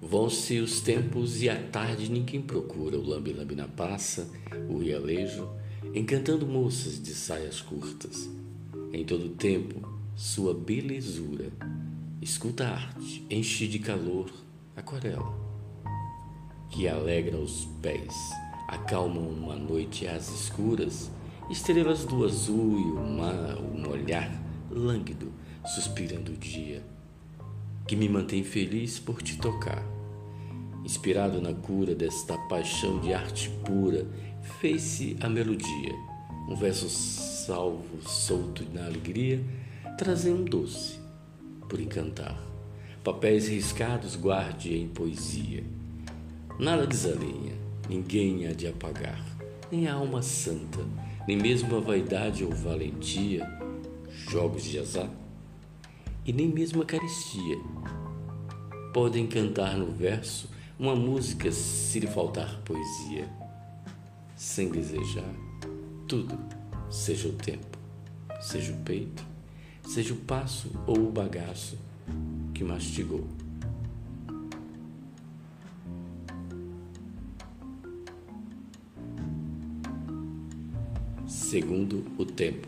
Vão-se os tempos e à tarde ninguém procura o lambe-lambe na passa, o rialejo, encantando moças de saias curtas. Em todo tempo, sua belezura. Escuta a arte, enche de calor, aquarela, que alegra os pés, acalmam uma noite às escuras, estrelas do azul e o mar, um olhar lânguido, suspirando o dia, que me mantém feliz por te tocar. Inspirado na cura desta paixão de arte pura, fez-se a melodia, um verso salvo, solto na alegria, trazendo doce por encantar. Papéis riscados guarde em poesia. Nada desalinha, ninguém há de apagar, nem a alma santa, nem mesmo a vaidade ou valentia, jogos de azar, e nem mesmo a carestia. Podem cantar no verso uma música se lhe faltar poesia, sem desejar tudo, seja o tempo, seja o peito, seja o passo ou o bagaço que mastigou. Segundo o tempo.